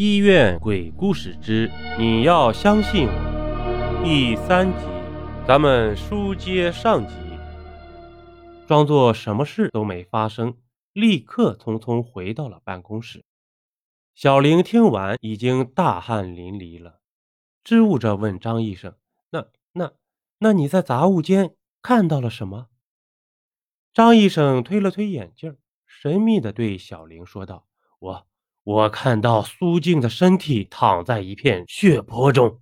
医院鬼故事之你要相信我第三集，咱们书接上集，装作什么事都没发生，立刻匆匆回到了办公室。小玲听完已经大汗淋漓了，支吾着问张医生：“那、那、那你在杂物间看到了什么？”张医生推了推眼镜，神秘地对小玲说道：“我……”我看到苏静的身体躺在一片血泊中，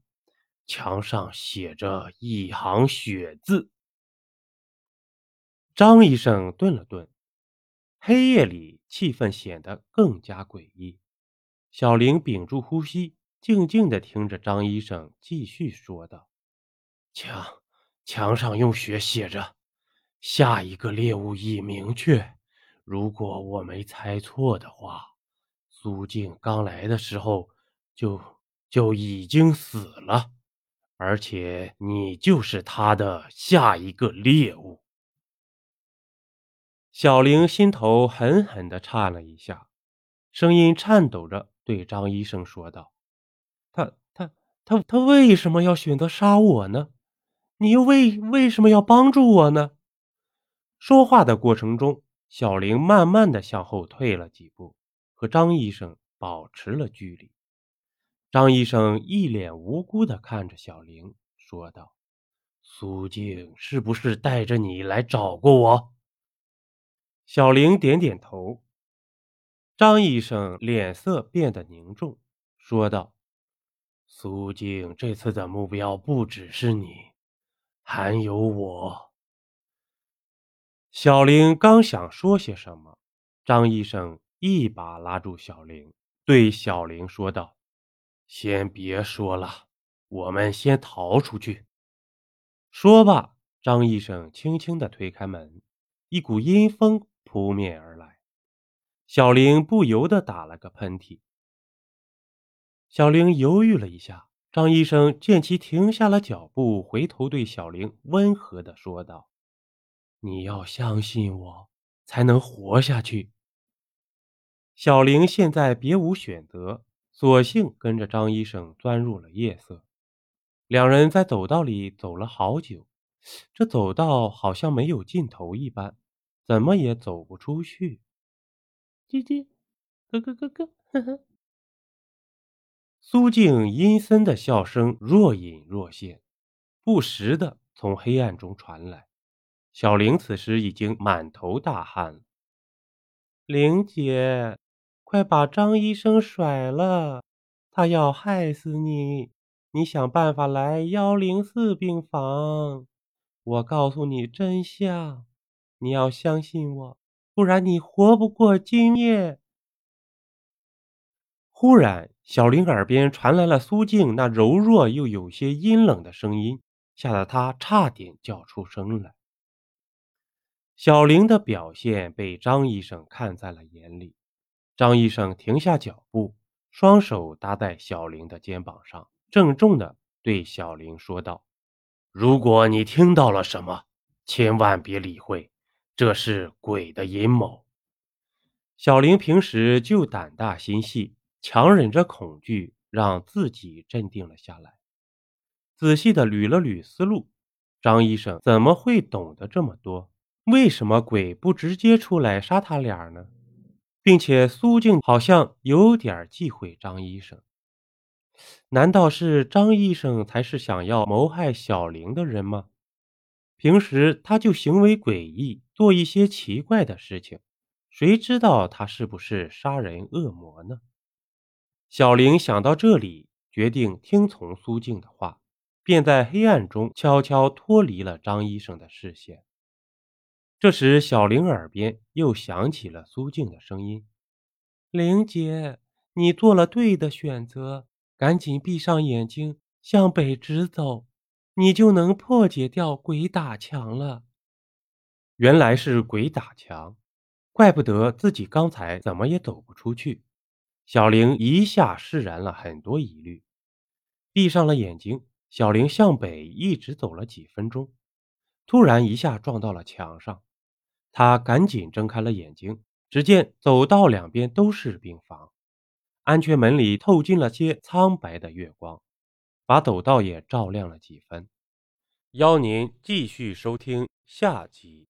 墙上写着一行血字。张医生顿了顿，黑夜里气氛显得更加诡异。小玲屏住呼吸，静静地听着张医生继续说道：“墙墙上用血写着，下一个猎物已明确。如果我没猜错的话。”苏静刚来的时候就就已经死了，而且你就是他的下一个猎物。小玲心头狠狠地颤了一下，声音颤抖着对张医生说道：“他他他他为什么要选择杀我呢？你又为为什么要帮助我呢？”说话的过程中，小玲慢慢的向后退了几步。和张医生保持了距离。张医生一脸无辜地看着小玲，说道：“苏静是不是带着你来找过我？”小玲点点头。张医生脸色变得凝重，说道：“苏静这次的目标不只是你，还有我。”小玲刚想说些什么，张医生。一把拉住小玲，对小玲说道：“先别说了，我们先逃出去。”说罢，张医生轻轻地推开门，一股阴风扑面而来。小玲不由得打了个喷嚏。小玲犹豫了一下，张医生见其停下了脚步，回头对小玲温和地说道：“你要相信我，才能活下去。”小玲现在别无选择，索性跟着张医生钻入了夜色。两人在走道里走了好久，这走道好像没有尽头一般，怎么也走不出去。姐姐，哥哥，哥哥，呵呵。苏静阴森的笑声若隐若现，不时的从黑暗中传来。小玲此时已经满头大汗了。玲姐。快把张医生甩了，他要害死你！你想办法来幺零四病房，我告诉你真相，你要相信我，不然你活不过今夜。忽然，小玲耳边传来了苏静那柔弱又有些阴冷的声音，吓得她差点叫出声来。小玲的表现被张医生看在了眼里。张医生停下脚步，双手搭在小玲的肩膀上，郑重地对小玲说道：“如果你听到了什么，千万别理会，这是鬼的阴谋。”小玲平时就胆大心细，强忍着恐惧，让自己镇定了下来，仔细地捋了捋思路。张医生怎么会懂得这么多？为什么鬼不直接出来杀他俩呢？并且苏静好像有点忌讳张医生，难道是张医生才是想要谋害小玲的人吗？平时他就行为诡异，做一些奇怪的事情，谁知道他是不是杀人恶魔呢？小玲想到这里，决定听从苏静的话，便在黑暗中悄悄脱离了张医生的视线。这时，小玲耳边又响起了苏静的声音：“玲姐，你做了对的选择，赶紧闭上眼睛，向北直走，你就能破解掉鬼打墙了。”原来是鬼打墙，怪不得自己刚才怎么也走不出去。小玲一下释然了很多疑虑，闭上了眼睛。小玲向北一直走了几分钟，突然一下撞到了墙上。他赶紧睁开了眼睛，只见走道两边都是病房，安全门里透进了些苍白的月光，把走道也照亮了几分。邀您继续收听下集。